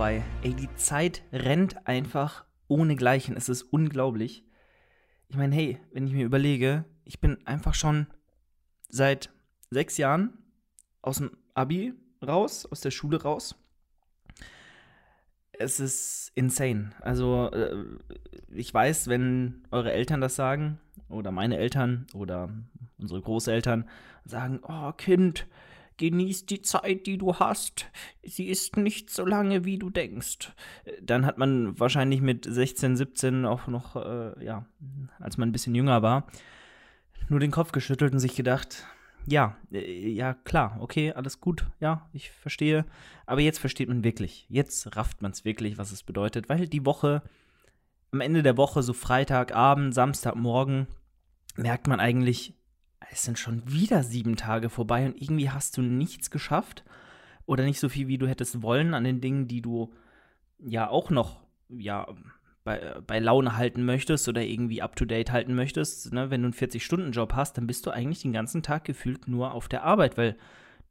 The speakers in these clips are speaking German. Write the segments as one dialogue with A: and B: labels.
A: vorbei. Ey, die Zeit rennt einfach ohne Gleichen. Es ist unglaublich. Ich meine, hey, wenn ich mir überlege, ich bin einfach schon seit sechs Jahren aus dem Abi raus, aus der Schule raus. Es ist insane. Also, äh, ich weiß, wenn eure Eltern das sagen, oder meine Eltern, oder unsere Großeltern sagen, oh Kind, genieß die Zeit, die du hast. Sie ist nicht so lange, wie du denkst. Dann hat man wahrscheinlich mit 16, 17 auch noch, äh, ja, als man ein bisschen jünger war, nur den Kopf geschüttelt und sich gedacht, ja, äh, ja, klar, okay, alles gut, ja, ich verstehe. Aber jetzt versteht man wirklich, jetzt rafft man es wirklich, was es bedeutet, weil die Woche, am Ende der Woche, so Freitagabend, Samstagmorgen, merkt man eigentlich, es sind schon wieder sieben Tage vorbei und irgendwie hast du nichts geschafft oder nicht so viel, wie du hättest wollen an den Dingen, die du ja auch noch, ja, bei, bei Laune halten möchtest oder irgendwie up-to-date halten möchtest, ne, wenn du einen 40-Stunden-Job hast, dann bist du eigentlich den ganzen Tag gefühlt nur auf der Arbeit, weil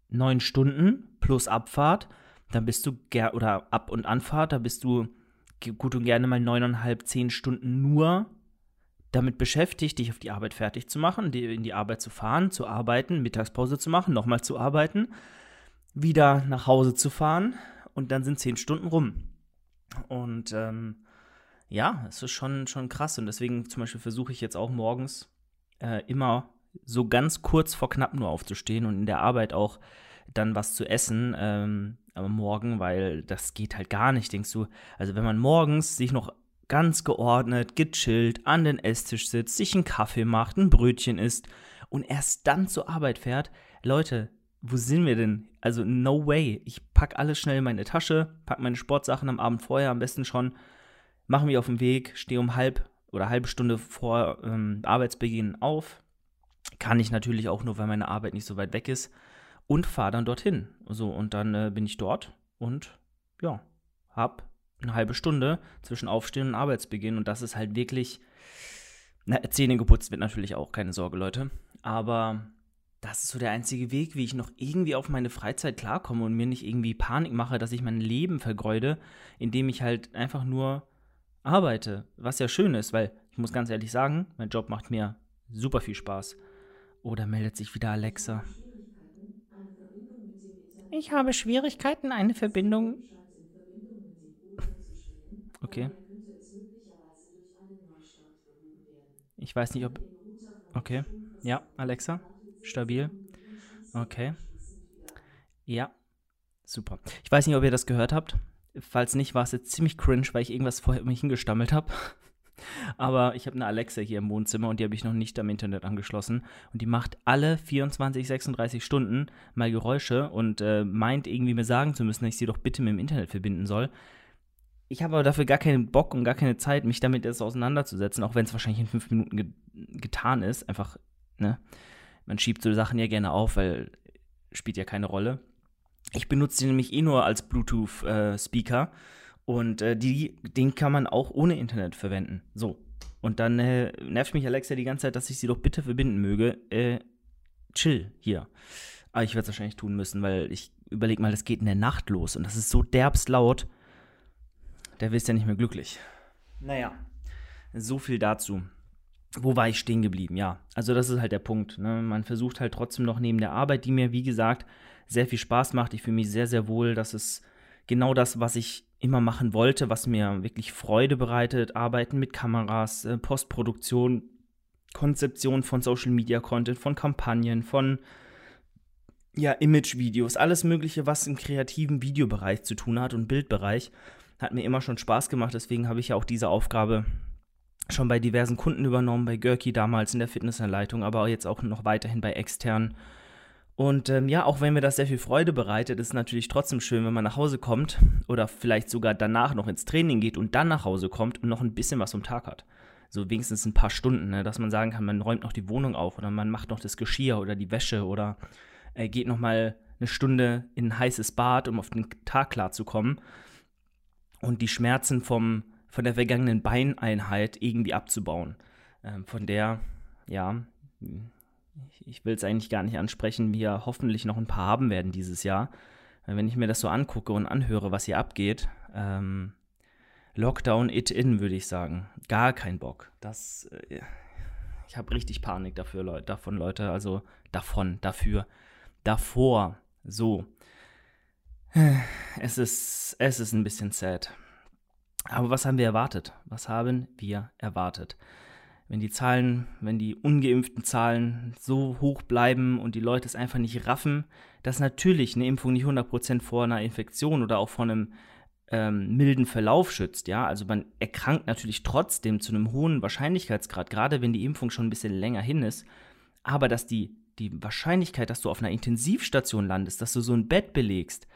A: neun Stunden plus Abfahrt, dann bist du, oder Ab- und Anfahrt, da bist du gut und gerne mal neuneinhalb, zehn Stunden nur damit beschäftigt, dich auf die Arbeit fertig zu machen, in die Arbeit zu fahren, zu arbeiten, Mittagspause zu machen, nochmal zu arbeiten, wieder nach Hause zu fahren und dann sind zehn Stunden rum. Und ähm, ja, es ist schon, schon krass. Und deswegen zum Beispiel versuche ich jetzt auch morgens äh, immer so ganz kurz vor knapp nur aufzustehen und in der Arbeit auch dann was zu essen ähm, am Morgen, weil das geht halt gar nicht, denkst du. Also wenn man morgens sich noch ganz geordnet, gechillt an den Esstisch sitzt, sich einen Kaffee macht, ein Brötchen isst und erst dann zur Arbeit fährt, Leute, wo sind wir denn? Also no way. Ich pack alles schnell in meine Tasche, pack meine Sportsachen am Abend vorher am besten schon mache mich auf den Weg, stehe um halb oder halbe Stunde vor ähm, Arbeitsbeginn auf. Kann ich natürlich auch nur, weil meine Arbeit nicht so weit weg ist. Und fahre dann dorthin. So, und dann äh, bin ich dort und ja, hab eine halbe Stunde zwischen Aufstehen und Arbeitsbeginn. Und das ist halt wirklich. Na, Zähne geputzt wird natürlich auch, keine Sorge, Leute. Aber das ist so der einzige Weg, wie ich noch irgendwie auf meine Freizeit klarkomme und mir nicht irgendwie Panik mache, dass ich mein Leben vergeude, indem ich halt einfach nur arbeite, was ja schön ist, weil ich muss ganz ehrlich sagen, mein Job macht mir super viel Spaß. Oder meldet sich wieder Alexa. Ich habe Schwierigkeiten, eine Verbindung. Okay. Ich weiß nicht, ob. Okay. Ja, Alexa. Stabil. Okay. Ja. Super. Ich weiß nicht, ob ihr das gehört habt. Falls nicht, war es jetzt ziemlich cringe, weil ich irgendwas vorher mich hingestammelt habe. Aber ich habe eine Alexa hier im Wohnzimmer und die habe ich noch nicht am Internet angeschlossen. Und die macht alle 24, 36 Stunden mal Geräusche und äh, meint irgendwie mir sagen zu müssen, dass ich sie doch bitte mit dem Internet verbinden soll. Ich habe aber dafür gar keinen Bock und gar keine Zeit, mich damit jetzt auseinanderzusetzen, auch wenn es wahrscheinlich in fünf Minuten ge getan ist. Einfach, ne? Man schiebt so Sachen ja gerne auf, weil spielt ja keine Rolle. Ich benutze den nämlich eh nur als Bluetooth-Speaker äh, und äh, die, den kann man auch ohne Internet verwenden. So. Und dann äh, nervt mich Alexa die ganze Zeit, dass ich sie doch bitte verbinden möge. Äh, chill hier. Aber ich werde es wahrscheinlich tun müssen, weil ich überlege mal, das geht in der Nacht los und das ist so derbst laut. Der wirst ja nicht mehr glücklich. Naja, so viel dazu. Wo war ich stehen geblieben? Ja, also das ist halt der Punkt. Ne? Man versucht halt trotzdem noch neben der Arbeit, die mir, wie gesagt, sehr viel Spaß macht. Ich fühle mich sehr, sehr wohl. Das ist genau das, was ich immer machen wollte, was mir wirklich Freude bereitet. Arbeiten mit Kameras, äh, Postproduktion, Konzeption von Social Media Content, von Kampagnen, von ja, Image-Videos, alles Mögliche, was im kreativen Videobereich zu tun hat und Bildbereich, hat mir immer schon Spaß gemacht. Deswegen habe ich ja auch diese Aufgabe schon bei diversen Kunden übernommen, bei Görki damals in der Fitnessanleitung, aber jetzt auch noch weiterhin bei externen und ähm, ja, auch wenn mir das sehr viel Freude bereitet, ist es natürlich trotzdem schön, wenn man nach Hause kommt oder vielleicht sogar danach noch ins Training geht und dann nach Hause kommt und noch ein bisschen was vom Tag hat. So wenigstens ein paar Stunden, ne? dass man sagen kann, man räumt noch die Wohnung auf oder man macht noch das Geschirr oder die Wäsche oder äh, geht noch mal eine Stunde in ein heißes Bad, um auf den Tag klarzukommen und die Schmerzen vom, von der vergangenen Beineinheit irgendwie abzubauen. Ähm, von der, ja, ich will es eigentlich gar nicht ansprechen, wir hoffentlich noch ein paar haben werden dieses Jahr. wenn ich mir das so angucke und anhöre, was hier abgeht, ähm, Lockdown it in, würde ich sagen. Gar kein Bock. Das, äh, ich habe richtig Panik dafür, Leute, davon, Leute. Also davon, dafür, davor. So. Es ist, es ist ein bisschen sad. Aber was haben wir erwartet? Was haben wir erwartet? Wenn die Zahlen, wenn die ungeimpften Zahlen so hoch bleiben und die Leute es einfach nicht raffen, dass natürlich eine Impfung nicht 100% vor einer Infektion oder auch vor einem ähm, milden Verlauf schützt, ja, also man erkrankt natürlich trotzdem zu einem hohen Wahrscheinlichkeitsgrad, gerade wenn die Impfung schon ein bisschen länger hin ist, aber dass die, die Wahrscheinlichkeit, dass du auf einer Intensivstation landest, dass du so ein Bett belegst,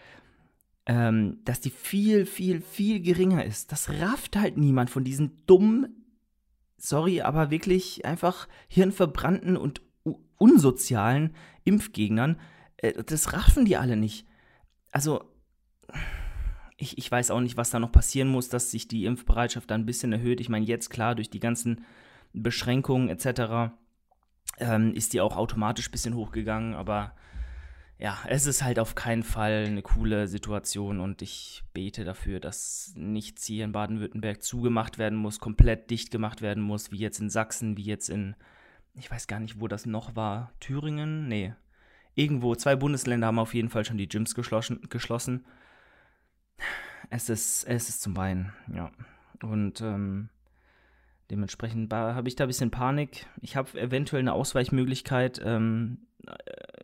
A: ähm, dass die viel, viel, viel geringer ist, das rafft halt niemand von diesen dummen, sorry, aber wirklich einfach hirnverbrannten und unsozialen Impfgegnern, äh, das raffen die alle nicht. Also, ich, ich weiß auch nicht, was da noch passieren muss, dass sich die Impfbereitschaft da ein bisschen erhöht. Ich meine, jetzt klar, durch die ganzen Beschränkungen etc. Ähm, ist die auch automatisch ein bisschen hochgegangen, aber ja, es ist halt auf keinen Fall eine coole Situation und ich bete dafür, dass nichts hier in Baden-Württemberg zugemacht werden muss, komplett dicht gemacht werden muss, wie jetzt in Sachsen, wie jetzt in, ich weiß gar nicht, wo das noch war, Thüringen? Nee. Irgendwo, zwei Bundesländer haben auf jeden Fall schon die Gyms geschlossen. geschlossen es ist, es ist zum Weinen, ja. Und ähm, dementsprechend habe ich da ein bisschen Panik. Ich habe eventuell eine Ausweichmöglichkeit, ähm, äh,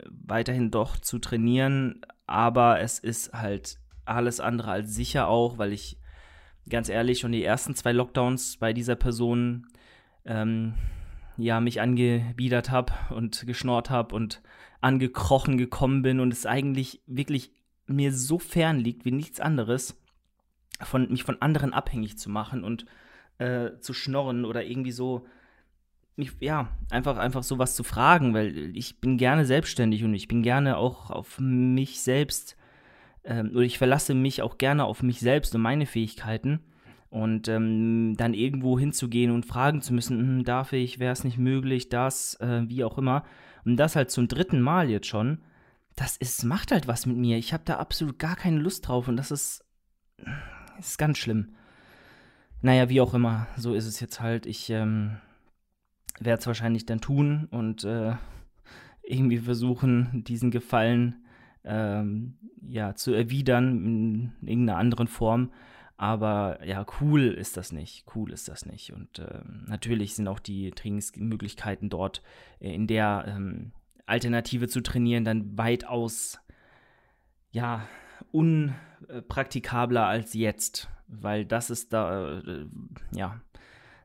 A: weiterhin doch zu trainieren, aber es ist halt alles andere als sicher auch, weil ich ganz ehrlich schon die ersten zwei Lockdowns bei dieser Person ähm, ja mich angebiedert habe und geschnort habe und angekrochen gekommen bin und es eigentlich wirklich mir so fern liegt wie nichts anderes von, mich von anderen abhängig zu machen und äh, zu schnorren oder irgendwie so, mich, ja, einfach, einfach sowas zu fragen, weil ich bin gerne selbstständig und ich bin gerne auch auf mich selbst ähm, oder ich verlasse mich auch gerne auf mich selbst und meine Fähigkeiten. Und ähm, dann irgendwo hinzugehen und fragen zu müssen, hm, darf ich, wäre es nicht möglich, das, äh, wie auch immer. Und das halt zum dritten Mal jetzt schon, das ist, macht halt was mit mir. Ich habe da absolut gar keine Lust drauf und das ist, ist ganz schlimm. Naja, wie auch immer, so ist es jetzt halt. Ich ähm, werde es wahrscheinlich dann tun und äh, irgendwie versuchen, diesen Gefallen ähm, ja, zu erwidern in irgendeiner anderen Form. Aber ja, cool ist das nicht. Cool ist das nicht. Und äh, natürlich sind auch die Trainingsmöglichkeiten dort äh, in der ähm, Alternative zu trainieren dann weitaus ja, unpraktikabler als jetzt, weil das ist da, äh, ja,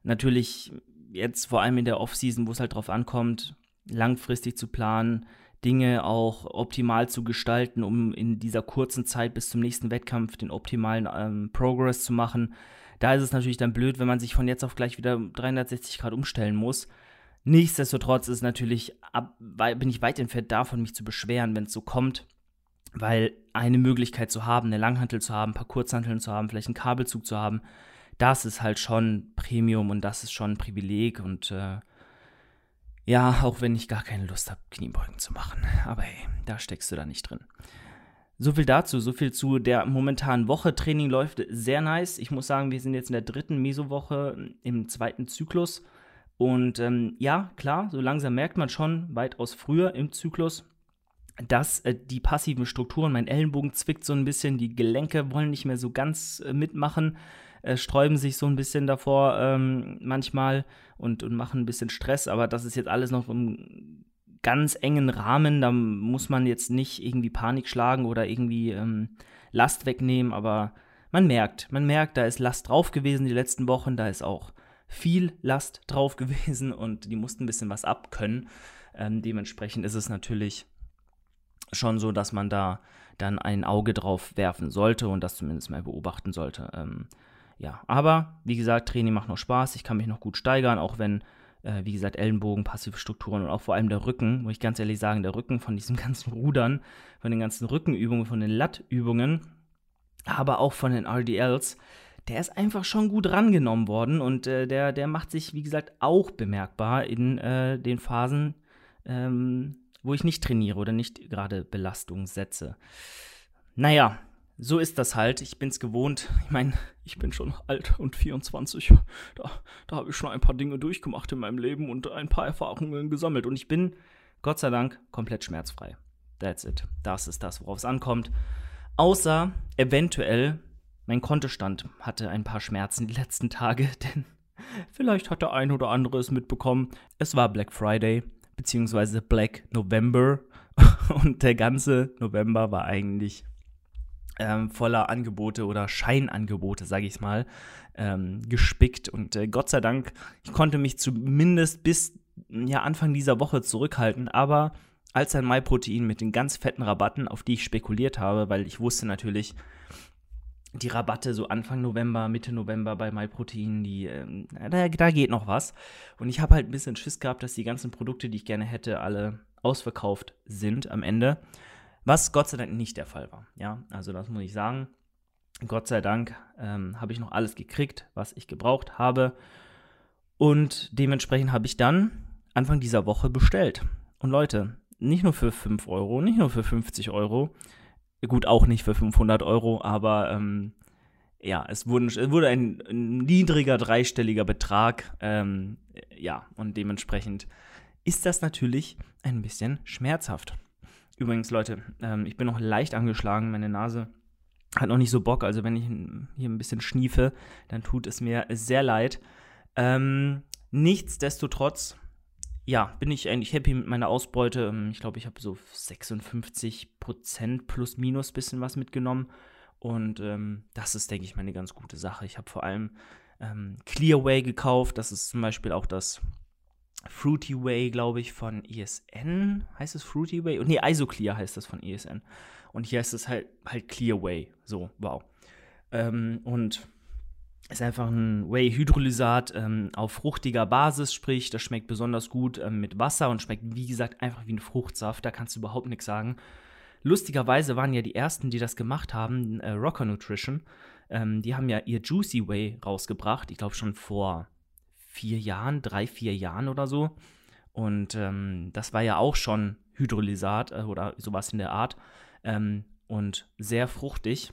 A: natürlich jetzt vor allem in der Offseason, wo es halt drauf ankommt, langfristig zu planen, Dinge auch optimal zu gestalten, um in dieser kurzen Zeit bis zum nächsten Wettkampf den optimalen ähm, Progress zu machen. Da ist es natürlich dann blöd, wenn man sich von jetzt auf gleich wieder 360 Grad umstellen muss. Nichtsdestotrotz ist natürlich, ab, bin ich weit entfernt davon, mich zu beschweren, wenn es so kommt weil eine Möglichkeit zu haben, eine Langhantel zu haben, ein paar Kurzhanteln zu haben, vielleicht einen Kabelzug zu haben, das ist halt schon Premium und das ist schon ein Privileg und äh, ja, auch wenn ich gar keine Lust habe, Kniebeugen zu machen. Aber hey, da steckst du da nicht drin. So viel dazu, so viel zu der momentanen Woche. Training läuft sehr nice. Ich muss sagen, wir sind jetzt in der dritten Mesowoche im zweiten Zyklus. Und ähm, ja, klar, so langsam merkt man schon weitaus früher im Zyklus, dass äh, die passiven Strukturen, mein Ellenbogen zwickt so ein bisschen, die Gelenke wollen nicht mehr so ganz äh, mitmachen, äh, sträuben sich so ein bisschen davor ähm, manchmal und, und machen ein bisschen Stress, aber das ist jetzt alles noch im ganz engen Rahmen, da muss man jetzt nicht irgendwie Panik schlagen oder irgendwie ähm, Last wegnehmen, aber man merkt, man merkt, da ist Last drauf gewesen die letzten Wochen, da ist auch viel Last drauf gewesen und die mussten ein bisschen was abkönnen. Ähm, dementsprechend ist es natürlich schon so, dass man da dann ein Auge drauf werfen sollte und das zumindest mal beobachten sollte. Ähm, ja, aber wie gesagt, Training macht noch Spaß, ich kann mich noch gut steigern, auch wenn, äh, wie gesagt, Ellenbogen, passive Strukturen und auch vor allem der Rücken, muss ich ganz ehrlich sagen, der Rücken von diesem ganzen Rudern, von den ganzen Rückenübungen, von den Lattübungen, aber auch von den RDLs, der ist einfach schon gut rangenommen worden und äh, der, der macht sich, wie gesagt, auch bemerkbar in äh, den Phasen, ähm, wo ich nicht trainiere oder nicht gerade Belastung setze. naja, so ist das halt. Ich bin's gewohnt. Ich meine, ich bin schon alt und 24. Da, da habe ich schon ein paar Dinge durchgemacht in meinem Leben und ein paar Erfahrungen gesammelt. Und ich bin, Gott sei Dank, komplett schmerzfrei. That's it. Das ist das, worauf es ankommt. Außer eventuell, mein Kontostand hatte ein paar Schmerzen die letzten Tage, denn vielleicht hat der ein oder andere es mitbekommen. Es war Black Friday, beziehungsweise Black November. Und der ganze November war eigentlich ähm, voller Angebote oder Scheinangebote, sage ich mal, ähm, gespickt. Und äh, Gott sei Dank, ich konnte mich zumindest bis ja, Anfang dieser Woche zurückhalten, aber als ein MyProtein mit den ganz fetten Rabatten, auf die ich spekuliert habe, weil ich wusste natürlich, die Rabatte so Anfang November, Mitte November bei MyProtein, die, äh, da, da geht noch was. Und ich habe halt ein bisschen Schiss gehabt, dass die ganzen Produkte, die ich gerne hätte, alle ausverkauft sind am Ende. Was Gott sei Dank nicht der Fall war. Ja, also das muss ich sagen. Gott sei Dank ähm, habe ich noch alles gekriegt, was ich gebraucht habe. Und dementsprechend habe ich dann Anfang dieser Woche bestellt. Und Leute, nicht nur für 5 Euro, nicht nur für 50 Euro, gut, auch nicht für 500 Euro, aber ähm, ja, es, wurden, es wurde ein, niedriger dreistelliger Betrag. Ähm, ja, und dementsprechend ist das natürlich ein bisschen schmerzhaft. Übrigens, Leute, ähm, ich bin noch leicht angeschlagen. Meine Nase hat noch nicht so Bock. Also, wenn ich hier ein bisschen schniefe, dann tut es mir sehr leid. Ähm, nichtsdestotrotz, ja, bin ich eigentlich happy mit meiner Ausbeute. Ähm, ich glaube, ich habe so 56 Prozent plus minus bisschen was mitgenommen. Und ähm, das ist, denke ich, mal eine ganz gute Sache. Ich habe vor allem ähm, Clearway gekauft. Das ist zum Beispiel auch das Fruity Way, glaube ich, von ESN. Heißt es Fruity Way? Nee, Isoclear heißt das von ESN. Und hier heißt es halt, halt Clear Way. So, wow. Ähm, und ist einfach ein Whey-Hydrolysat ähm, auf fruchtiger Basis, sprich, das schmeckt besonders gut ähm, mit Wasser und schmeckt, wie gesagt, einfach wie ein Fruchtsaft. Da kannst du überhaupt nichts sagen. Lustigerweise waren ja die ersten, die das gemacht haben, äh, Rocker Nutrition. Ähm, die haben ja ihr Juicy Whey rausgebracht. Ich glaube schon vor vier Jahren, drei, vier Jahren oder so. Und ähm, das war ja auch schon Hydrolysat äh, oder sowas in der Art. Ähm, und sehr fruchtig.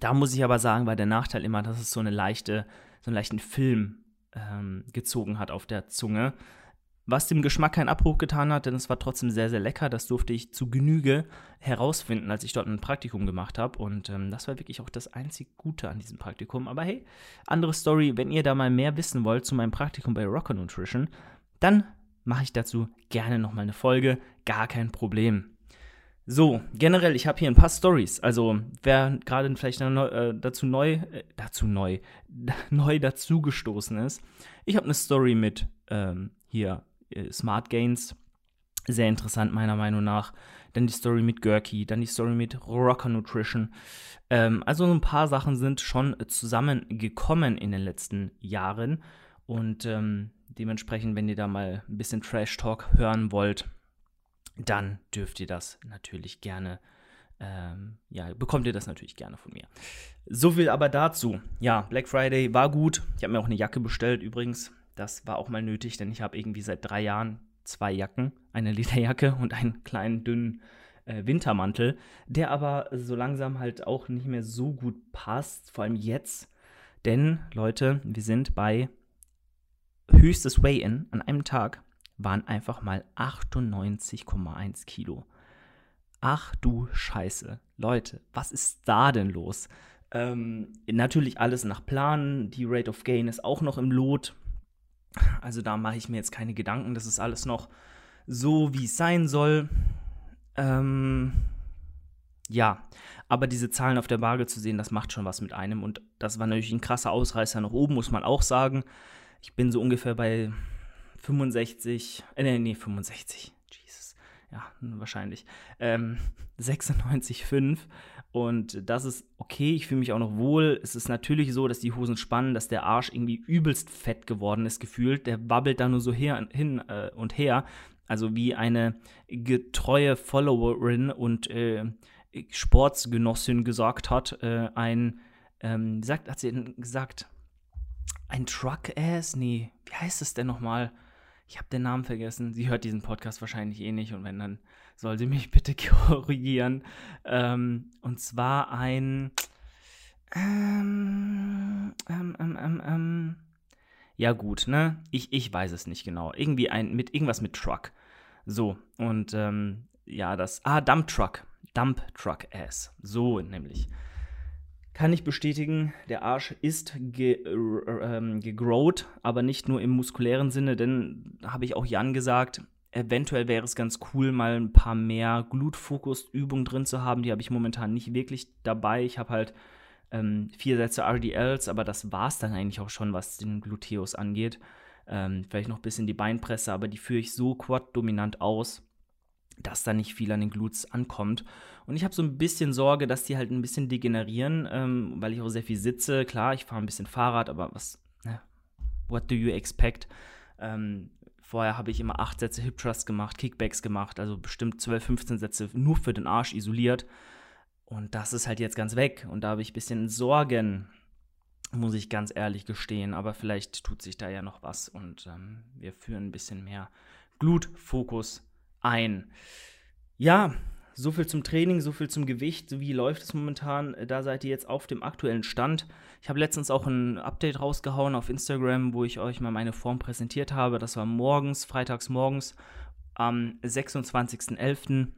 A: Da muss ich aber sagen, war der Nachteil immer, dass es so eine leichte, so einen leichten Film ähm, gezogen hat auf der Zunge was dem Geschmack keinen Abbruch getan hat, denn es war trotzdem sehr, sehr lecker. Das durfte ich zu Genüge herausfinden, als ich dort ein Praktikum gemacht habe. Und ähm, das war wirklich auch das einzig Gute an diesem Praktikum. Aber hey, andere Story, wenn ihr da mal mehr wissen wollt zu meinem Praktikum bei Rocker Nutrition, dann mache ich dazu gerne nochmal eine Folge. Gar kein Problem. So, generell, ich habe hier ein paar Stories. Also, wer gerade vielleicht äh, dazu neu, äh, dazu neu, neu dazugestoßen ist, ich habe eine Story mit ähm, hier äh, Smart Gains. Sehr interessant, meiner Meinung nach. Dann die Story mit Gurky, dann die Story mit Rocker Nutrition. Ähm, also ein paar Sachen sind schon zusammengekommen in den letzten Jahren. Und ähm, dementsprechend, wenn ihr da mal ein bisschen Trash Talk hören wollt, dann dürft ihr das natürlich gerne, ähm, ja, bekommt ihr das natürlich gerne von mir. So viel aber dazu. Ja, Black Friday war gut. Ich habe mir auch eine Jacke bestellt übrigens. Das war auch mal nötig, denn ich habe irgendwie seit drei Jahren zwei Jacken, eine Lederjacke und einen kleinen dünnen äh, Wintermantel, der aber so langsam halt auch nicht mehr so gut passt, vor allem jetzt. Denn, Leute, wir sind bei höchstes Weigh-In an einem Tag waren einfach mal 98,1 Kilo. Ach du Scheiße. Leute, was ist da denn los? Ähm, natürlich alles nach Plan. Die Rate of Gain ist auch noch im Lot. Also da mache ich mir jetzt keine Gedanken. Das ist alles noch so, wie es sein soll. Ähm, ja, aber diese Zahlen auf der Waage zu sehen, das macht schon was mit einem. Und das war natürlich ein krasser Ausreißer nach oben, muss man auch sagen. Ich bin so ungefähr bei 65, äh, nee, nee 65, Jesus, ja, wahrscheinlich, ähm, 96,5 und das ist okay, ich fühle mich auch noch wohl. Es ist natürlich so, dass die Hosen spannen, dass der Arsch irgendwie übelst fett geworden ist, gefühlt. Der wabbelt da nur so her, hin äh, und her. Also wie eine getreue Followerin und äh, Sportsgenossin gesagt hat, äh, ein, ähm, sagt, hat sie gesagt? Ein Truck-Ass? Nee, wie heißt es denn nochmal? Ich habe den Namen vergessen. Sie hört diesen Podcast wahrscheinlich eh nicht und wenn, dann soll sie mich bitte korrigieren. Ähm, und zwar ein. Ähm, ähm, ähm, ähm, ähm, ja, gut, ne? Ich, ich weiß es nicht genau. Irgendwie ein, mit irgendwas mit Truck. So, und ähm, ja, das. Ah, Dump Truck. Dump Truck Ass. So nämlich. Kann ich bestätigen, der Arsch ist ge, äh, gegrowt, aber nicht nur im muskulären Sinne, denn habe ich auch Jan gesagt, eventuell wäre es ganz cool, mal ein paar mehr Glutfokus-Übungen drin zu haben. Die habe ich momentan nicht wirklich dabei. Ich habe halt ähm, vier Sätze RDLs, aber das war es dann eigentlich auch schon, was den Gluteus angeht. Ähm, vielleicht noch ein bisschen die Beinpresse, aber die führe ich so quad-dominant aus, dass da nicht viel an den Glutes ankommt. Und ich habe so ein bisschen Sorge, dass die halt ein bisschen degenerieren, ähm, weil ich auch sehr viel sitze. Klar, ich fahre ein bisschen Fahrrad, aber was, ne? what do you expect? Ähm, vorher habe ich immer acht Sätze Hip Thrust gemacht, Kickbacks gemacht, also bestimmt 12, 15 Sätze nur für den Arsch isoliert. Und das ist halt jetzt ganz weg. Und da habe ich ein bisschen Sorgen, muss ich ganz ehrlich gestehen. Aber vielleicht tut sich da ja noch was und ähm, wir führen ein bisschen mehr Glutfokus ein. Ja, so viel zum Training, so viel zum Gewicht. Wie läuft es momentan? Da seid ihr jetzt auf dem aktuellen Stand. Ich habe letztens auch ein Update rausgehauen auf Instagram, wo ich euch mal meine Form präsentiert habe. Das war morgens, freitags morgens am 26.11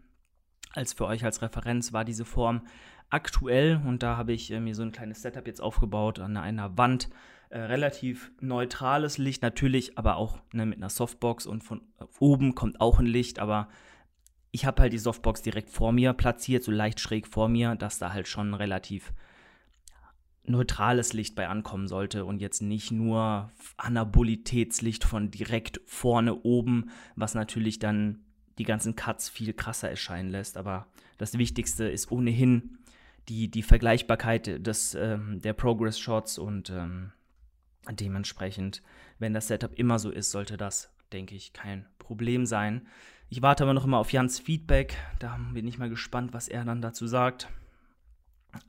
A: als für euch als Referenz war diese Form aktuell und da habe ich äh, mir so ein kleines Setup jetzt aufgebaut an einer Wand. Äh, relativ neutrales Licht natürlich, aber auch ne, mit einer Softbox und von oben kommt auch ein Licht, aber ich habe halt die Softbox direkt vor mir platziert, so leicht schräg vor mir, dass da halt schon relativ neutrales Licht bei ankommen sollte und jetzt nicht nur Anabolitätslicht von direkt vorne oben, was natürlich dann die ganzen Cuts viel krasser erscheinen lässt. Aber das Wichtigste ist ohnehin die, die Vergleichbarkeit des, ähm, der Progress-Shots und ähm, dementsprechend, wenn das Setup immer so ist, sollte das, denke ich, kein Problem sein. Ich warte aber noch immer auf Jans Feedback. Da bin ich mal gespannt, was er dann dazu sagt.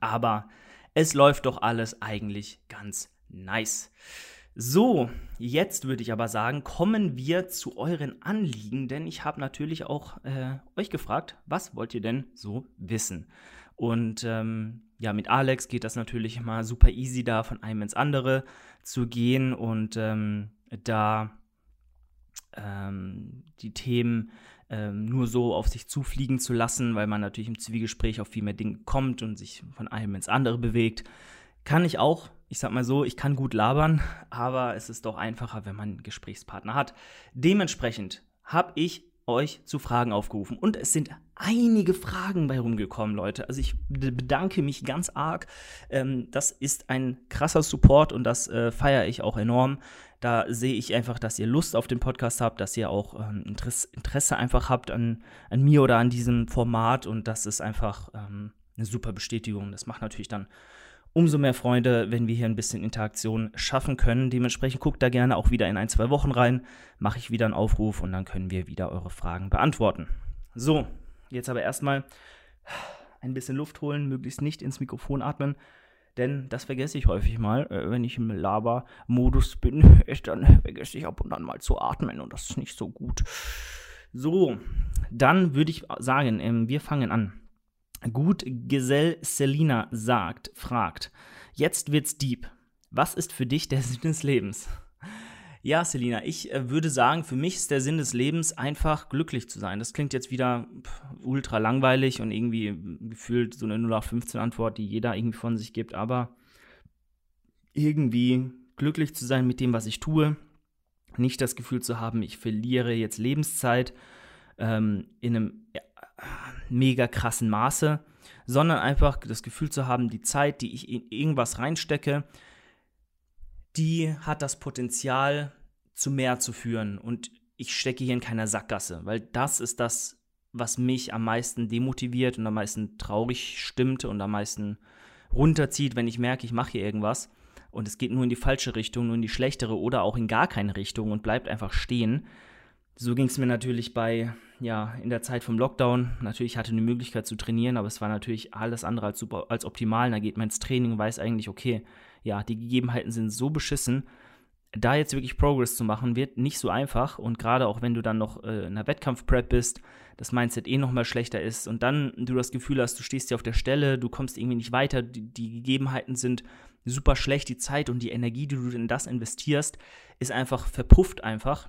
A: Aber es läuft doch alles eigentlich ganz nice. So, jetzt würde ich aber sagen, kommen wir zu euren Anliegen, denn ich habe natürlich auch äh, euch gefragt, was wollt ihr denn so wissen? Und ähm, ja, mit Alex geht das natürlich immer super easy, da von einem ins andere zu gehen und ähm, da ähm, die Themen ähm, nur so auf sich zufliegen zu lassen, weil man natürlich im Zwiegespräch auf viel mehr Dinge kommt und sich von einem ins andere bewegt. Kann ich auch ich sag mal so, ich kann gut labern, aber es ist doch einfacher, wenn man einen Gesprächspartner hat. Dementsprechend habe ich euch zu Fragen aufgerufen. Und es sind einige Fragen bei rumgekommen, Leute. Also ich bedanke mich ganz arg. Ähm, das ist ein krasser Support und das äh, feiere ich auch enorm. Da sehe ich einfach, dass ihr Lust auf den Podcast habt, dass ihr auch ähm, Interesse, Interesse, einfach habt an, an, mir oder an diesem Format und das ist einfach ähm, eine super Bestätigung. Das macht natürlich dann umso mehr Freunde, wenn wir hier ein bisschen Interaktion schaffen können. Dementsprechend guckt da gerne auch wieder in ein, zwei Wochen rein, mache ich wieder einen Aufruf und dann können wir wieder eure Fragen beantworten. So, jetzt aber erstmal ein bisschen Luft holen, möglichst nicht ins Mikrofon atmen, denn das vergesse ich häufig mal, äh, wenn ich im Laber-Modus bin, dann vergesse ich ab und an mal zu atmen und das ist nicht so gut. So, dann würde ich sagen, ähm, wir fangen an. Gut Gesell Selina sagt, fragt, jetzt wird's deep. Was ist für dich der Sinn des Lebens? Ja, Selina, ich äh, würde sagen, für mich ist der Sinn des Lebens einfach glücklich zu sein. Das klingt jetzt wieder ultra langweilig und irgendwie gefühlt so eine 0815-Antwort, die jeder irgendwie von sich gibt, aber irgendwie glücklich zu sein mit dem, was ich tue. Nicht das Gefühl zu haben, ich verliere jetzt Lebenszeit ähm, in einem mega krassen Maße, sondern einfach das Gefühl zu haben, die Zeit, die ich in irgendwas reinstecke, die hat das Potenzial, zu mehr zu führen. Und ich stecke hier in keiner Sackgasse, weil das ist das, was mich am meisten demotiviert und am meisten traurig stimmt und am meisten runterzieht, wenn ich merke, ich mache hier irgendwas und es geht nur in die falsche Richtung, nur in die schlechtere oder auch in gar keine Richtung und bleibt einfach stehen. So ging es mir natürlich bei ja, in der Zeit vom Lockdown, natürlich hatte eine Möglichkeit zu trainieren, aber es war natürlich alles andere als, super, als optimal. Da geht man ins Training und weiß eigentlich, okay, ja, die Gegebenheiten sind so beschissen, da jetzt wirklich Progress zu machen, wird nicht so einfach. Und gerade auch wenn du dann noch äh, in der Wettkampfprep bist, das Mindset eh nochmal schlechter ist und dann du das Gefühl hast, du stehst dir auf der Stelle, du kommst irgendwie nicht weiter, die, die Gegebenheiten sind super schlecht, die Zeit und die Energie, die du in das investierst, ist einfach verpufft einfach.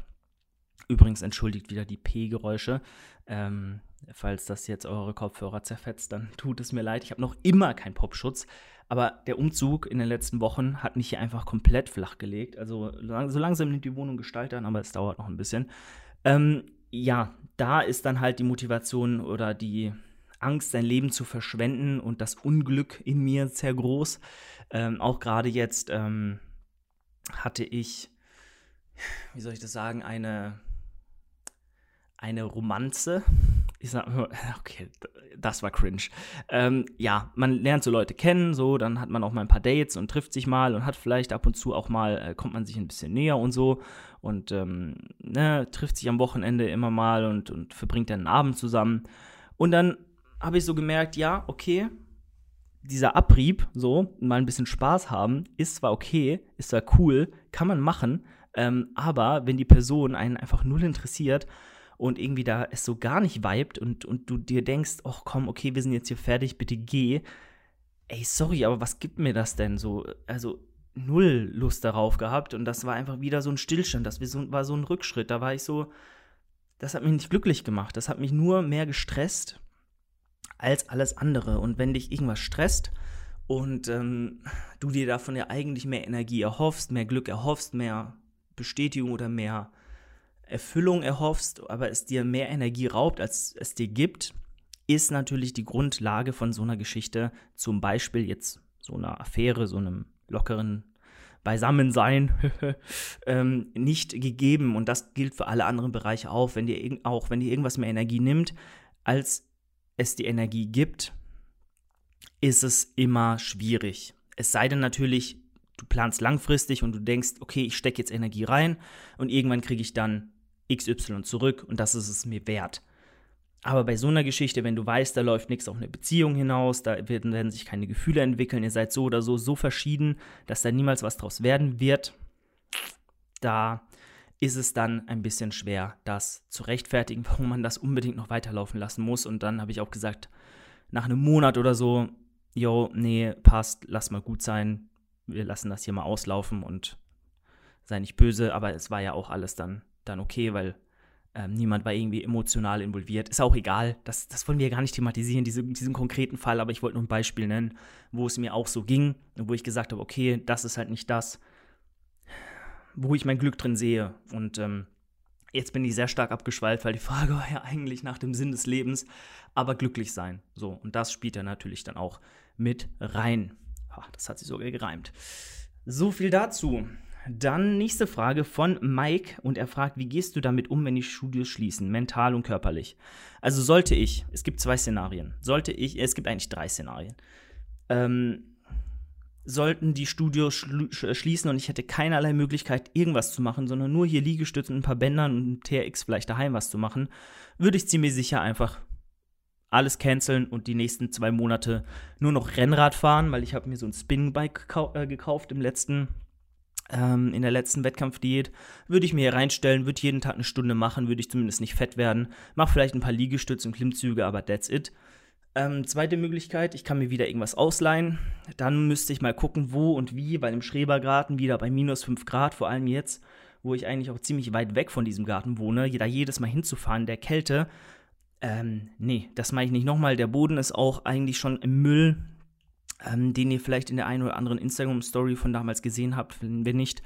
A: Übrigens entschuldigt wieder die P-Geräusche. Ähm, falls das jetzt eure Kopfhörer zerfetzt, dann tut es mir leid. Ich habe noch immer keinen Popschutz. Aber der Umzug in den letzten Wochen hat mich hier einfach komplett flachgelegt. Also so langsam nimmt die Wohnung Gestalt an, aber es dauert noch ein bisschen. Ähm, ja, da ist dann halt die Motivation oder die Angst, sein Leben zu verschwenden und das Unglück in mir sehr groß. Ähm, auch gerade jetzt ähm, hatte ich, wie soll ich das sagen, eine, eine Romanze ich sag, okay, das war cringe. Ähm, ja, man lernt so Leute kennen, so, dann hat man auch mal ein paar Dates und trifft sich mal und hat vielleicht ab und zu auch mal, äh, kommt man sich ein bisschen näher und so und ähm, ne, trifft sich am Wochenende immer mal und, und verbringt dann einen Abend zusammen. Und dann habe ich so gemerkt, ja, okay, dieser Abrieb, so, mal ein bisschen Spaß haben, ist zwar okay, ist zwar cool, kann man machen, ähm, aber wenn die Person einen einfach null interessiert, und irgendwie da es so gar nicht vibet und, und du dir denkst, ach komm, okay, wir sind jetzt hier fertig, bitte geh. Ey, sorry, aber was gibt mir das denn so? Also null Lust darauf gehabt und das war einfach wieder so ein Stillstand, das war so ein Rückschritt. Da war ich so, das hat mich nicht glücklich gemacht, das hat mich nur mehr gestresst als alles andere. Und wenn dich irgendwas stresst und ähm, du dir davon ja eigentlich mehr Energie erhoffst, mehr Glück erhoffst, mehr Bestätigung oder mehr Erfüllung erhoffst, aber es dir mehr Energie raubt, als es dir gibt, ist natürlich die Grundlage von so einer Geschichte, zum Beispiel jetzt so einer Affäre, so einem lockeren Beisammensein, ähm, nicht gegeben. Und das gilt für alle anderen Bereiche auch. Wenn dir, auch wenn dir irgendwas mehr Energie nimmt, als es die Energie gibt, ist es immer schwierig. Es sei denn natürlich, du planst langfristig und du denkst, okay, ich stecke jetzt Energie rein und irgendwann kriege ich dann XY zurück und das ist es mir wert. Aber bei so einer Geschichte, wenn du weißt, da läuft nichts auf eine Beziehung hinaus, da werden, werden sich keine Gefühle entwickeln, ihr seid so oder so so verschieden, dass da niemals was draus werden wird, da ist es dann ein bisschen schwer, das zu rechtfertigen, warum man das unbedingt noch weiterlaufen lassen muss. Und dann habe ich auch gesagt, nach einem Monat oder so, yo, nee, passt, lass mal gut sein, wir lassen das hier mal auslaufen und sei nicht böse, aber es war ja auch alles dann dann okay, weil ähm, niemand war irgendwie emotional involviert. Ist auch egal, das, das wollen wir ja gar nicht thematisieren, diese, diesen konkreten Fall, aber ich wollte nur ein Beispiel nennen, wo es mir auch so ging und wo ich gesagt habe, okay, das ist halt nicht das, wo ich mein Glück drin sehe. Und ähm, jetzt bin ich sehr stark abgeschweift, weil die Frage war ja eigentlich nach dem Sinn des Lebens, aber glücklich sein. So, und das spielt ja natürlich dann auch mit rein. Ach, das hat sich sogar gereimt. So viel dazu. Dann nächste Frage von Mike und er fragt, wie gehst du damit um, wenn die Studios schließen, mental und körperlich? Also sollte ich, es gibt zwei Szenarien, sollte ich, es gibt eigentlich drei Szenarien. Ähm, sollten die Studios schließen und ich hätte keinerlei Möglichkeit, irgendwas zu machen, sondern nur hier Liegestützen, ein paar Bändern und TRX vielleicht daheim was zu machen, würde ich ziemlich sicher einfach alles canceln und die nächsten zwei Monate nur noch Rennrad fahren, weil ich habe mir so ein Spinbike äh, gekauft im letzten ähm, in der letzten Wettkampfdiät, würde ich mir hier reinstellen, würde jeden Tag eine Stunde machen, würde ich zumindest nicht fett werden, mache vielleicht ein paar Liegestütze und Klimmzüge, aber that's it. Ähm, zweite Möglichkeit, ich kann mir wieder irgendwas ausleihen. Dann müsste ich mal gucken, wo und wie, weil im Schrebergarten wieder bei minus 5 Grad, vor allem jetzt, wo ich eigentlich auch ziemlich weit weg von diesem Garten wohne, da jedes Mal hinzufahren, der Kälte, ähm, nee, das mache ich nicht nochmal. Der Boden ist auch eigentlich schon im Müll ähm, den ihr vielleicht in der einen oder anderen Instagram-Story von damals gesehen habt. Wenn nicht,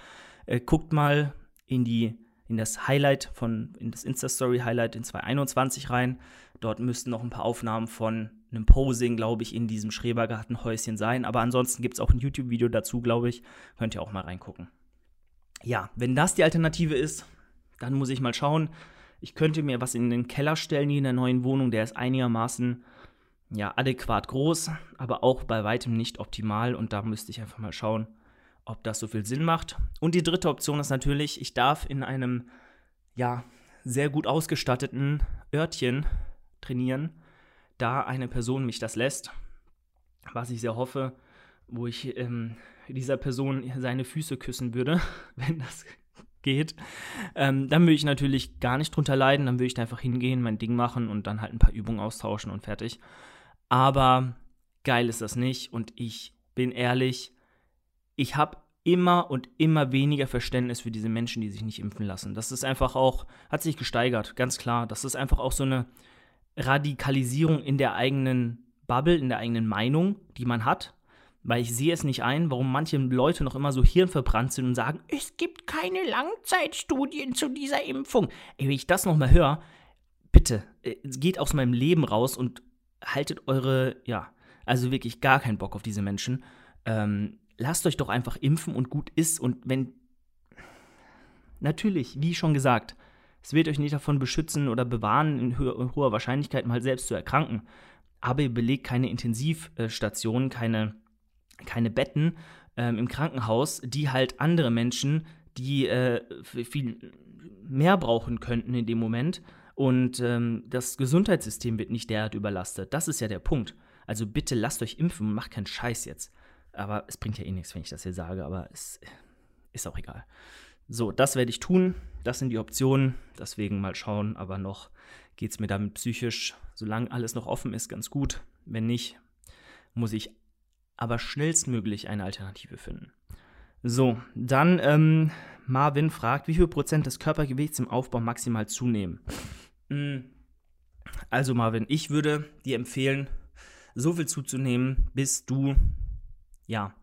A: äh, guckt mal in die in das Highlight von, in das Insta-Story-Highlight in 2021 rein. Dort müssten noch ein paar Aufnahmen von einem Posing, glaube ich, in diesem Schrebergartenhäuschen sein. Aber ansonsten gibt es auch ein YouTube-Video dazu, glaube ich. Könnt ihr auch mal reingucken. Ja, wenn das die Alternative ist, dann muss ich mal schauen. Ich könnte mir was in den Keller stellen hier in der neuen Wohnung. Der ist einigermaßen ja, adäquat groß, aber auch bei weitem nicht optimal. Und da müsste ich einfach mal schauen, ob das so viel Sinn macht. Und die dritte Option ist natürlich, ich darf in einem, ja, sehr gut ausgestatteten Örtchen trainieren, da eine Person mich das lässt, was ich sehr hoffe, wo ich ähm, dieser Person seine Füße küssen würde, wenn das geht, ähm, dann würde ich natürlich gar nicht drunter leiden. Dann würde ich da einfach hingehen, mein Ding machen und dann halt ein paar Übungen austauschen und fertig. Aber geil ist das nicht und ich bin ehrlich, ich habe immer und immer weniger Verständnis für diese Menschen, die sich nicht impfen lassen. Das ist einfach auch, hat sich gesteigert, ganz klar. Das ist einfach auch so eine Radikalisierung in der eigenen Bubble, in der eigenen Meinung, die man hat. Weil ich sehe es nicht ein, warum manche Leute noch immer so hirnverbrannt sind und sagen, es gibt keine Langzeitstudien zu dieser Impfung. Ey, wenn ich das nochmal höre, bitte, äh, geht aus meinem Leben raus und haltet eure, ja, also wirklich gar keinen Bock auf diese Menschen. Ähm, lasst euch doch einfach impfen und gut ist. Und wenn, natürlich, wie schon gesagt, es wird euch nicht davon beschützen oder bewahren, in, ho in hoher Wahrscheinlichkeit mal selbst zu erkranken. Aber ihr belegt keine Intensivstationen, keine, keine Betten ähm, im Krankenhaus, die halt andere Menschen, die äh, viel mehr brauchen könnten in dem Moment. Und ähm, das Gesundheitssystem wird nicht derart überlastet. Das ist ja der Punkt. Also bitte lasst euch impfen und macht keinen Scheiß jetzt. Aber es bringt ja eh nichts, wenn ich das hier sage, aber es ist auch egal. So, das werde ich tun. Das sind die Optionen. Deswegen mal schauen. Aber noch geht es mir damit psychisch, solange alles noch offen ist, ganz gut. Wenn nicht, muss ich aber schnellstmöglich eine Alternative finden. So, dann ähm, Marvin fragt, wie viel Prozent des Körpergewichts im Aufbau maximal zunehmen? Hm, also Marvin, ich würde dir empfehlen, so viel zuzunehmen, bis du ja,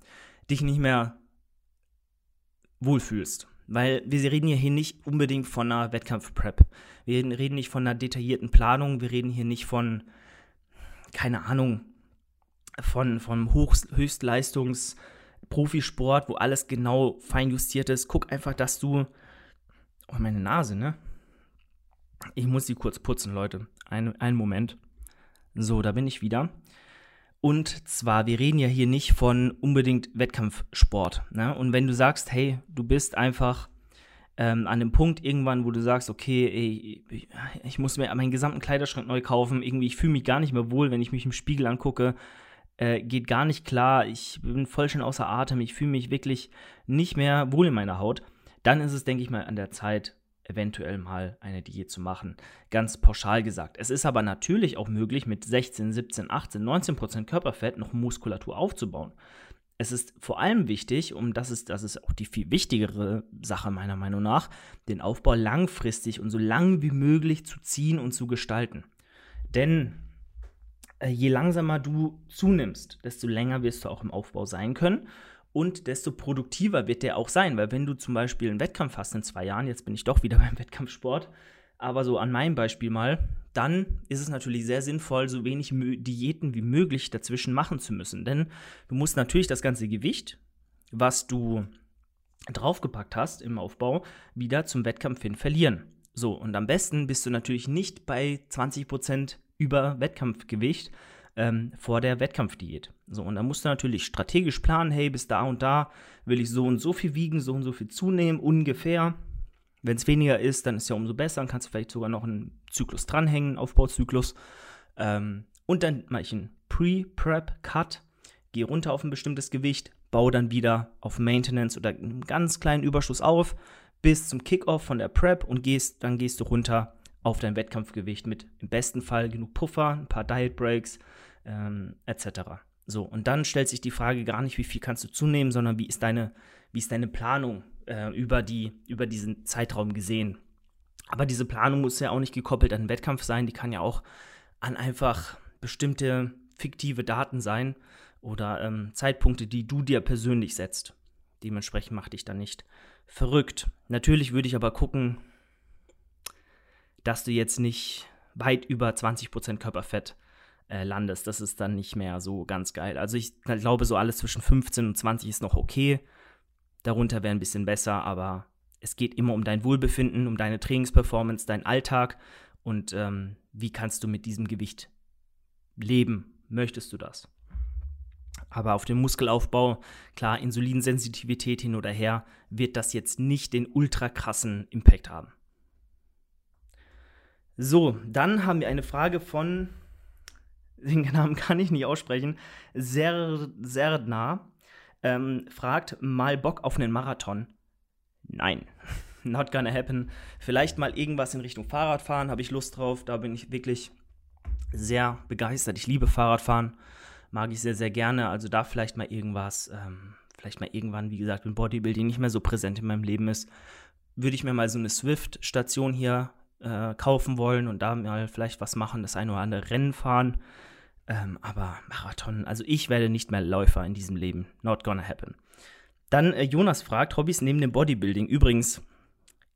A: dich nicht mehr wohlfühlst. Weil wir reden hier nicht unbedingt von einer Wettkampf-Prep. Wir reden nicht von einer detaillierten Planung. Wir reden hier nicht von, keine Ahnung, von, von Höchstleistungs-Profisport, wo alles genau fein justiert ist. Guck einfach, dass du. Oh, meine Nase, ne? Ich muss sie kurz putzen, Leute. Ein, einen Moment. So, da bin ich wieder. Und zwar, wir reden ja hier nicht von unbedingt Wettkampfsport. Ne? Und wenn du sagst, hey, du bist einfach ähm, an dem Punkt irgendwann, wo du sagst, okay, ey, ich muss mir meinen gesamten Kleiderschrank neu kaufen, irgendwie, ich fühle mich gar nicht mehr wohl, wenn ich mich im Spiegel angucke, äh, geht gar nicht klar, ich bin voll schön außer Atem, ich fühle mich wirklich nicht mehr wohl in meiner Haut, dann ist es, denke ich mal, an der Zeit, eventuell mal eine Diät zu machen. Ganz pauschal gesagt. Es ist aber natürlich auch möglich, mit 16, 17, 18, 19 Prozent Körperfett noch Muskulatur aufzubauen. Es ist vor allem wichtig, und das ist, das ist auch die viel wichtigere Sache meiner Meinung nach, den Aufbau langfristig und so lang wie möglich zu ziehen und zu gestalten. Denn äh, je langsamer du zunimmst, desto länger wirst du auch im Aufbau sein können und desto produktiver wird der auch sein. Weil wenn du zum Beispiel einen Wettkampf hast in zwei Jahren, jetzt bin ich doch wieder beim Wettkampfsport, aber so an meinem Beispiel mal, dann ist es natürlich sehr sinnvoll, so wenig Diäten wie möglich dazwischen machen zu müssen. Denn du musst natürlich das ganze Gewicht, was du draufgepackt hast im Aufbau, wieder zum Wettkampf hin verlieren. So, und am besten bist du natürlich nicht bei 20% über Wettkampfgewicht, ähm, vor der Wettkampfdiät. So, und da musst du natürlich strategisch planen, hey, bis da und da will ich so und so viel wiegen, so und so viel zunehmen, ungefähr. Wenn es weniger ist, dann ist ja umso besser, dann kannst du vielleicht sogar noch einen Zyklus dranhängen, Aufbauzyklus. Ähm, und dann mache ich einen Pre-Prep-Cut, gehe runter auf ein bestimmtes Gewicht, baue dann wieder auf Maintenance oder einen ganz kleinen Überschuss auf, bis zum Kickoff von der Prep und gehst, dann gehst du runter auf dein Wettkampfgewicht mit im besten Fall genug Puffer, ein paar Diet Breaks ähm, etc. So, und dann stellt sich die Frage gar nicht, wie viel kannst du zunehmen, sondern wie ist deine, wie ist deine Planung äh, über, die, über diesen Zeitraum gesehen. Aber diese Planung muss ja auch nicht gekoppelt an den Wettkampf sein, die kann ja auch an einfach bestimmte fiktive Daten sein oder ähm, Zeitpunkte, die du dir persönlich setzt. Dementsprechend mach dich dann nicht verrückt. Natürlich würde ich aber gucken, dass du jetzt nicht weit über 20% Körperfett äh, landest. Das ist dann nicht mehr so ganz geil. Also ich glaube, so alles zwischen 15 und 20 ist noch okay. Darunter wäre ein bisschen besser, aber es geht immer um dein Wohlbefinden, um deine Trainingsperformance, deinen Alltag und ähm, wie kannst du mit diesem Gewicht leben? Möchtest du das? Aber auf dem Muskelaufbau, klar, Insulinsensitivität hin oder her, wird das jetzt nicht den ultra krassen Impact haben. So, dann haben wir eine Frage von, den Namen kann ich nicht aussprechen, Ser Serdna. ähm, fragt, mal Bock auf einen Marathon? Nein, not gonna happen. Vielleicht mal irgendwas in Richtung Fahrradfahren, habe ich Lust drauf. Da bin ich wirklich sehr begeistert. Ich liebe Fahrradfahren, mag ich sehr, sehr gerne. Also da vielleicht mal irgendwas, ähm, vielleicht mal irgendwann, wie gesagt, wenn Bodybuilding nicht mehr so präsent in meinem Leben ist, würde ich mir mal so eine Swift-Station hier äh, kaufen wollen und da mal vielleicht was machen, das eine oder andere Rennen fahren. Ähm, aber Marathon, also ich werde nicht mehr Läufer in diesem Leben. Not gonna happen. Dann äh, Jonas fragt, Hobbys neben dem Bodybuilding. Übrigens,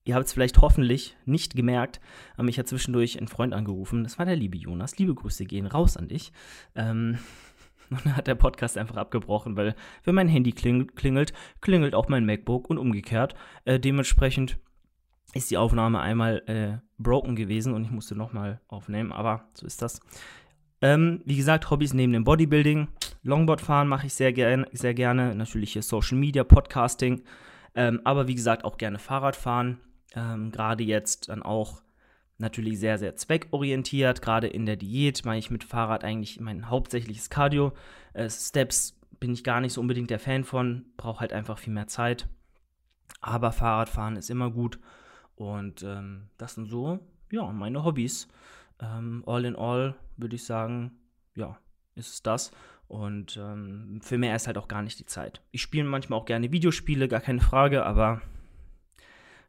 A: ihr habt es vielleicht hoffentlich nicht gemerkt, aber mich hat zwischendurch ein Freund angerufen. Das war der liebe Jonas. Liebe Grüße gehen raus an dich. Ähm, und dann hat der Podcast einfach abgebrochen, weil wenn mein Handy klingelt, klingelt auch mein MacBook und umgekehrt. Äh, dementsprechend ist die Aufnahme einmal äh, broken gewesen und ich musste nochmal aufnehmen, aber so ist das. Ähm, wie gesagt, Hobbys neben dem Bodybuilding. Longboard fahren mache ich sehr, gern, sehr gerne. Natürlich hier Social Media, Podcasting. Ähm, aber wie gesagt, auch gerne Fahrrad fahren. Ähm, Gerade jetzt dann auch natürlich sehr, sehr zweckorientiert. Gerade in der Diät mache ich mit Fahrrad eigentlich mein hauptsächliches Cardio. Äh, Steps bin ich gar nicht so unbedingt der Fan von. Brauche halt einfach viel mehr Zeit. Aber Fahrradfahren ist immer gut. Und ähm, das sind so, ja, meine Hobbys. Ähm, all in all würde ich sagen, ja, ist es das. Und ähm, für mehr ist halt auch gar nicht die Zeit. Ich spiele manchmal auch gerne Videospiele, gar keine Frage, aber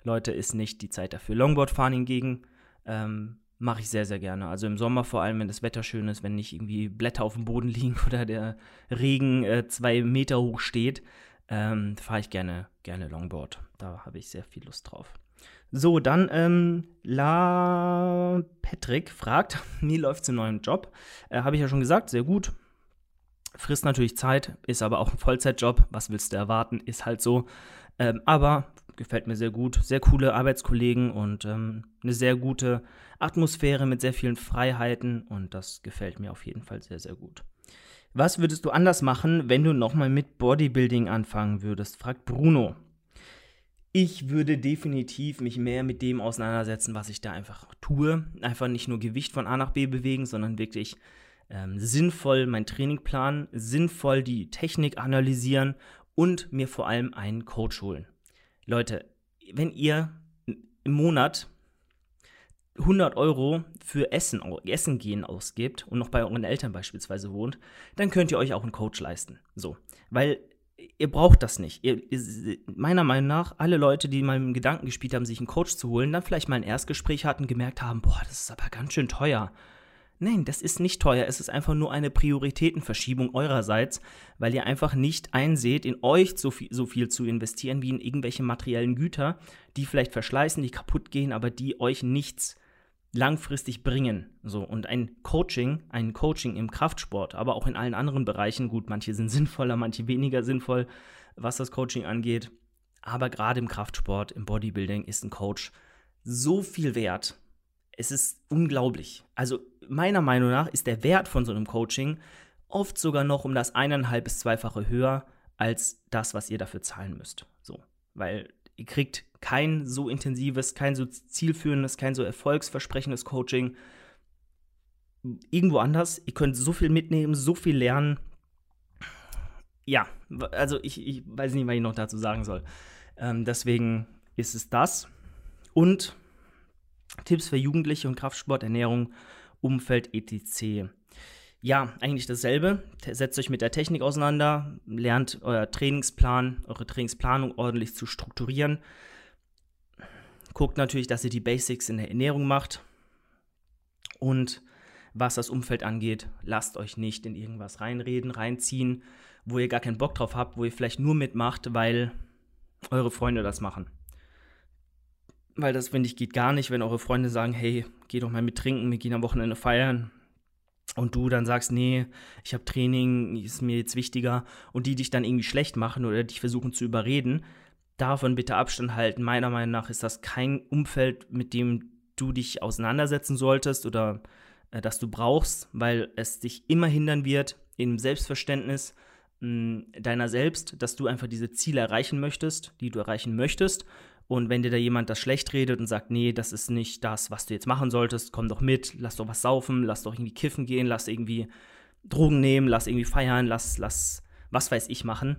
A: Leute, ist nicht die Zeit dafür. Longboardfahren hingegen ähm, mache ich sehr, sehr gerne. Also im Sommer vor allem, wenn das Wetter schön ist, wenn nicht irgendwie Blätter auf dem Boden liegen oder der Regen äh, zwei Meter hoch steht, ähm, fahre ich gerne, gerne Longboard. Da habe ich sehr viel Lust drauf. So, dann ähm, La Patrick fragt, wie läuft im neuen Job? Äh, Habe ich ja schon gesagt, sehr gut. Frisst natürlich Zeit, ist aber auch ein Vollzeitjob. Was willst du erwarten? Ist halt so. Ähm, aber gefällt mir sehr gut. Sehr coole Arbeitskollegen und ähm, eine sehr gute Atmosphäre mit sehr vielen Freiheiten und das gefällt mir auf jeden Fall sehr, sehr gut. Was würdest du anders machen, wenn du nochmal mit Bodybuilding anfangen würdest? fragt Bruno ich würde definitiv mich mehr mit dem auseinandersetzen, was ich da einfach tue. Einfach nicht nur Gewicht von A nach B bewegen, sondern wirklich ähm, sinnvoll mein Training planen, sinnvoll die Technik analysieren und mir vor allem einen Coach holen. Leute, wenn ihr im Monat 100 Euro für Essen, Essen gehen ausgibt und noch bei euren Eltern beispielsweise wohnt, dann könnt ihr euch auch einen Coach leisten. So, weil ihr braucht das nicht. Ihr, ihr, meiner Meinung nach, alle Leute, die mal mit dem Gedanken gespielt haben, sich einen Coach zu holen, dann vielleicht mal ein Erstgespräch hatten, gemerkt haben, boah, das ist aber ganz schön teuer. Nein, das ist nicht teuer. Es ist einfach nur eine Prioritätenverschiebung eurerseits, weil ihr einfach nicht einseht, in euch so viel, so viel zu investieren wie in irgendwelche materiellen Güter, die vielleicht verschleißen, die kaputt gehen, aber die euch nichts langfristig bringen. So, und ein Coaching, ein Coaching im Kraftsport, aber auch in allen anderen Bereichen, gut, manche sind sinnvoller, manche weniger sinnvoll, was das Coaching angeht. Aber gerade im Kraftsport, im Bodybuilding ist ein Coach so viel wert. Es ist unglaublich. Also meiner Meinung nach ist der Wert von so einem Coaching oft sogar noch um das eineinhalb bis zweifache höher als das, was ihr dafür zahlen müsst. So, weil ihr kriegt kein so intensives, kein so zielführendes, kein so erfolgsversprechendes Coaching irgendwo anders. Ihr könnt so viel mitnehmen, so viel lernen. Ja, also ich, ich weiß nicht, was ich noch dazu sagen soll. Ähm, deswegen ist es das. Und Tipps für Jugendliche und Kraftsport, Ernährung, Umfeld, etc. Ja, eigentlich dasselbe. Setzt euch mit der Technik auseinander, lernt euer Trainingsplan, eure Trainingsplanung ordentlich zu strukturieren. Guckt natürlich, dass ihr die Basics in der Ernährung macht. Und was das Umfeld angeht, lasst euch nicht in irgendwas reinreden, reinziehen, wo ihr gar keinen Bock drauf habt, wo ihr vielleicht nur mitmacht, weil eure Freunde das machen. Weil das, finde ich, geht gar nicht, wenn eure Freunde sagen, hey, geh doch mal mit trinken, wir gehen am Wochenende feiern. Und du dann sagst, nee, ich habe Training, ist mir jetzt wichtiger. Und die dich dann irgendwie schlecht machen oder dich versuchen zu überreden davon bitte Abstand halten. Meiner Meinung nach ist das kein Umfeld, mit dem du dich auseinandersetzen solltest oder äh, das du brauchst, weil es dich immer hindern wird im Selbstverständnis mh, deiner selbst, dass du einfach diese Ziele erreichen möchtest, die du erreichen möchtest. Und wenn dir da jemand das schlecht redet und sagt, nee, das ist nicht das, was du jetzt machen solltest, komm doch mit, lass doch was saufen, lass doch irgendwie kiffen gehen, lass irgendwie Drogen nehmen, lass irgendwie feiern, lass, lass was weiß ich machen,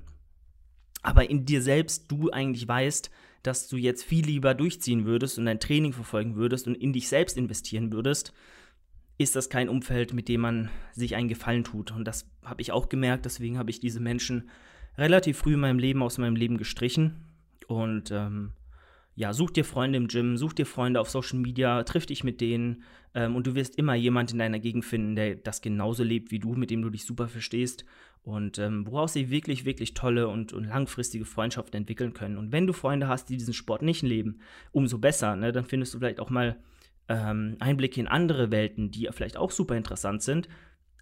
A: aber in dir selbst du eigentlich weißt, dass du jetzt viel lieber durchziehen würdest und dein Training verfolgen würdest und in dich selbst investieren würdest, ist das kein Umfeld, mit dem man sich einen Gefallen tut. Und das habe ich auch gemerkt, deswegen habe ich diese Menschen relativ früh in meinem Leben aus meinem Leben gestrichen. Und ähm, ja, such dir Freunde im Gym, such dir Freunde auf Social Media, triff dich mit denen ähm, und du wirst immer jemand in deiner Gegend finden, der das genauso lebt wie du, mit dem du dich super verstehst und ähm, woraus sie wirklich, wirklich tolle und, und, langfristige Freundschaften entwickeln können. Und wenn du Freunde hast, die diesen Sport nicht leben, umso besser, ne? dann findest du vielleicht auch mal ähm, Einblicke in andere Welten, die vielleicht auch super interessant sind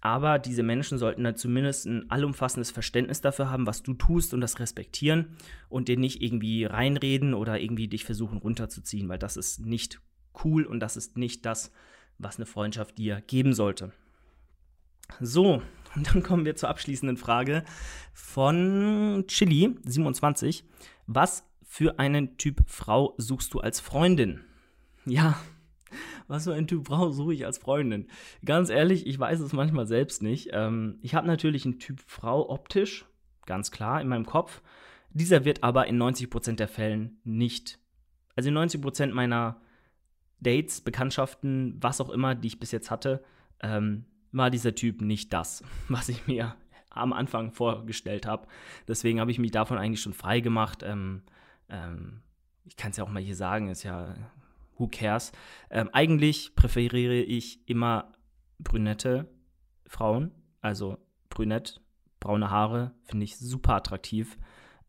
A: aber diese Menschen sollten dann zumindest ein allumfassendes Verständnis dafür haben, was du tust und das respektieren und dir nicht irgendwie reinreden oder irgendwie dich versuchen runterzuziehen, weil das ist nicht cool und das ist nicht das, was eine Freundschaft dir geben sollte. So, und dann kommen wir zur abschließenden Frage von Chili27. Was für einen Typ Frau suchst du als Freundin? Ja, was für ein Typ Frau suche ich als Freundin? Ganz ehrlich, ich weiß es manchmal selbst nicht. Ähm, ich habe natürlich einen Typ Frau optisch, ganz klar, in meinem Kopf. Dieser wird aber in 90% der Fällen nicht. Also in 90% meiner Dates, Bekanntschaften, was auch immer, die ich bis jetzt hatte, ähm, war dieser Typ nicht das, was ich mir am Anfang vorgestellt habe. Deswegen habe ich mich davon eigentlich schon frei gemacht. Ähm, ähm, ich kann es ja auch mal hier sagen, ist ja who cares? Ähm, eigentlich präferiere ich immer brünette Frauen, also brünett, braune Haare, finde ich super attraktiv.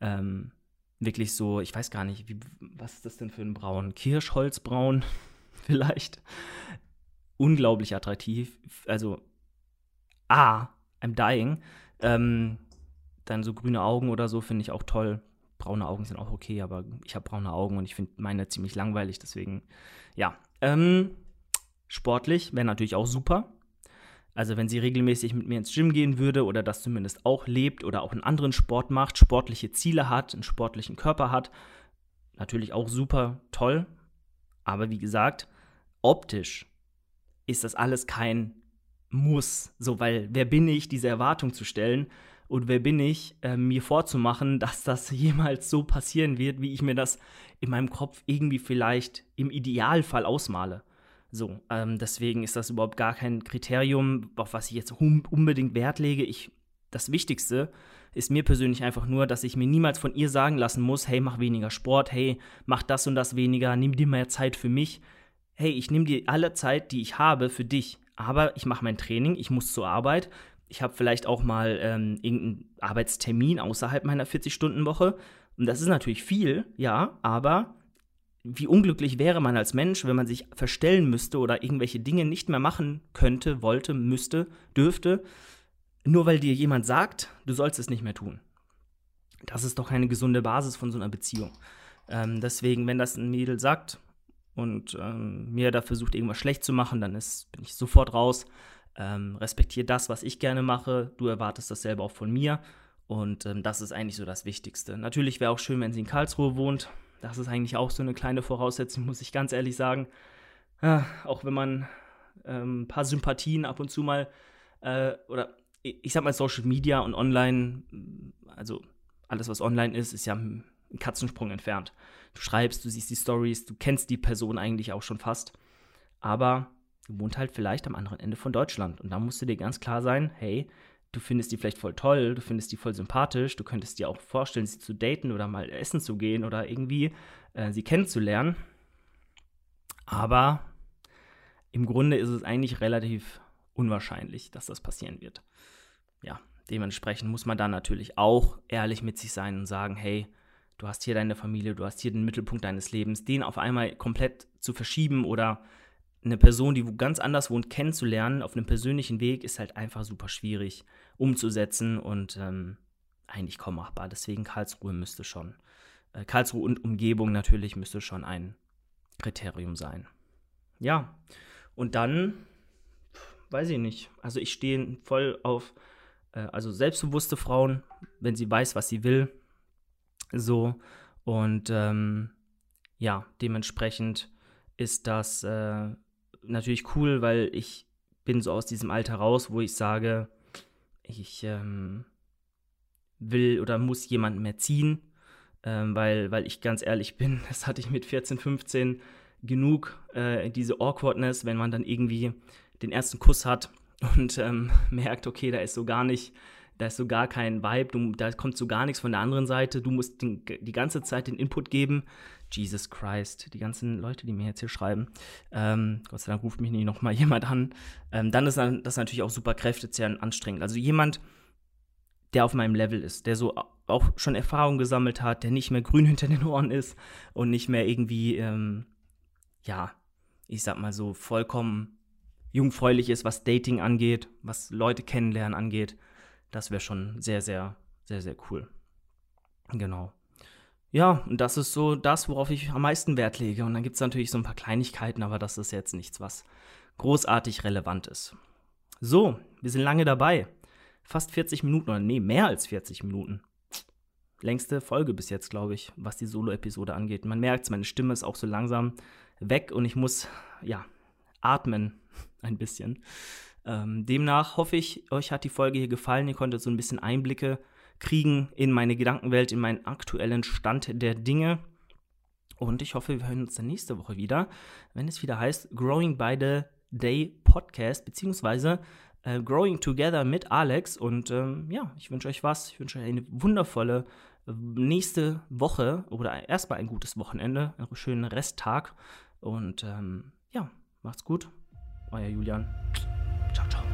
A: Ähm, wirklich so, ich weiß gar nicht, wie, was ist das denn für ein Braun? Kirschholzbraun vielleicht. Unglaublich attraktiv. Also, ah, I'm dying. Ähm, dann so grüne Augen oder so finde ich auch toll braune Augen sind auch okay, aber ich habe braune Augen und ich finde meine ziemlich langweilig, deswegen, ja. Ähm, sportlich wäre natürlich auch super. Also wenn sie regelmäßig mit mir ins Gym gehen würde oder das zumindest auch lebt oder auch einen anderen Sport macht, sportliche Ziele hat, einen sportlichen Körper hat, natürlich auch super toll. Aber wie gesagt, optisch ist das alles kein Muss. So, weil wer bin ich, diese Erwartung zu stellen? Und wer bin ich, äh, mir vorzumachen, dass das jemals so passieren wird, wie ich mir das in meinem Kopf irgendwie vielleicht im Idealfall ausmale. So, ähm, deswegen ist das überhaupt gar kein Kriterium, auf was ich jetzt unbedingt Wert lege. Ich, das Wichtigste ist mir persönlich einfach nur, dass ich mir niemals von ihr sagen lassen muss, hey, mach weniger Sport, hey, mach das und das weniger, nimm dir mehr Zeit für mich. Hey, ich nehme dir alle Zeit, die ich habe, für dich. Aber ich mache mein Training, ich muss zur Arbeit, ich habe vielleicht auch mal ähm, irgendeinen Arbeitstermin außerhalb meiner 40-Stunden-Woche. Und das ist natürlich viel, ja, aber wie unglücklich wäre man als Mensch, wenn man sich verstellen müsste oder irgendwelche Dinge nicht mehr machen könnte, wollte, müsste, dürfte, nur weil dir jemand sagt, du sollst es nicht mehr tun. Das ist doch keine gesunde Basis von so einer Beziehung. Ähm, deswegen, wenn das ein Mädel sagt und ähm, mir da versucht, irgendwas schlecht zu machen, dann ist, bin ich sofort raus ähm, respektiere das, was ich gerne mache, du erwartest dasselbe auch von mir und ähm, das ist eigentlich so das Wichtigste. Natürlich wäre auch schön, wenn sie in Karlsruhe wohnt. Das ist eigentlich auch so eine kleine Voraussetzung, muss ich ganz ehrlich sagen. Ja, auch wenn man ähm, ein paar Sympathien ab und zu mal äh, oder ich sag mal Social Media und Online, also alles, was online ist, ist ja ein Katzensprung entfernt. Du schreibst, du siehst die Stories, du kennst die Person eigentlich auch schon fast. Aber wohnt halt vielleicht am anderen Ende von Deutschland. Und da musst du dir ganz klar sein, hey, du findest die vielleicht voll toll, du findest die voll sympathisch, du könntest dir auch vorstellen, sie zu daten oder mal essen zu gehen oder irgendwie äh, sie kennenzulernen. Aber im Grunde ist es eigentlich relativ unwahrscheinlich, dass das passieren wird. Ja, dementsprechend muss man dann natürlich auch ehrlich mit sich sein und sagen, hey, du hast hier deine Familie, du hast hier den Mittelpunkt deines Lebens, den auf einmal komplett zu verschieben oder eine Person, die ganz anders wohnt, kennenzulernen auf einem persönlichen Weg, ist halt einfach super schwierig umzusetzen und ähm, eigentlich kaum machbar. Deswegen Karlsruhe müsste schon, äh, Karlsruhe und Umgebung natürlich müsste schon ein Kriterium sein. Ja, und dann, weiß ich nicht, also ich stehe voll auf, äh, also selbstbewusste Frauen, wenn sie weiß, was sie will, so und ähm, ja, dementsprechend ist das äh, natürlich cool, weil ich bin so aus diesem Alter raus, wo ich sage, ich, ähm, will oder muss jemanden mehr ziehen, ähm, weil, weil ich ganz ehrlich bin, das hatte ich mit 14, 15 genug, äh, diese Awkwardness, wenn man dann irgendwie den ersten Kuss hat und ähm, merkt, okay, da ist so gar nicht, da ist so gar kein Vibe, du, da kommt so gar nichts von der anderen Seite, du musst den, die ganze Zeit den Input geben. Jesus Christ, die ganzen Leute, die mir jetzt hier schreiben, ähm, Gott sei Dank ruft mich nicht nochmal jemand an, ähm, dann ist das natürlich auch super kräftezehrend anstrengend. Also jemand, der auf meinem Level ist, der so auch schon Erfahrung gesammelt hat, der nicht mehr grün hinter den Ohren ist und nicht mehr irgendwie, ähm, ja, ich sag mal so, vollkommen jungfräulich ist, was Dating angeht, was Leute kennenlernen angeht. Das wäre schon sehr, sehr, sehr, sehr cool. Genau. Ja, und das ist so das, worauf ich am meisten Wert lege. Und dann gibt es natürlich so ein paar Kleinigkeiten, aber das ist jetzt nichts, was großartig relevant ist. So, wir sind lange dabei. Fast 40 Minuten, oder nee, mehr als 40 Minuten. Längste Folge bis jetzt, glaube ich, was die Solo-Episode angeht. Man merkt meine Stimme ist auch so langsam weg und ich muss, ja, atmen ein bisschen. Ähm, demnach hoffe ich, euch hat die Folge hier gefallen. Ihr konntet so ein bisschen Einblicke kriegen in meine Gedankenwelt, in meinen aktuellen Stand der Dinge. Und ich hoffe, wir hören uns dann nächste Woche wieder, wenn es wieder heißt Growing by the Day Podcast, beziehungsweise äh, Growing Together mit Alex. Und ähm, ja, ich wünsche euch was. Ich wünsche euch eine wundervolle äh, nächste Woche oder erstmal ein gutes Wochenende, einen schönen Resttag. Und ähm, ja, macht's gut. Euer Julian. Ciao, ciao.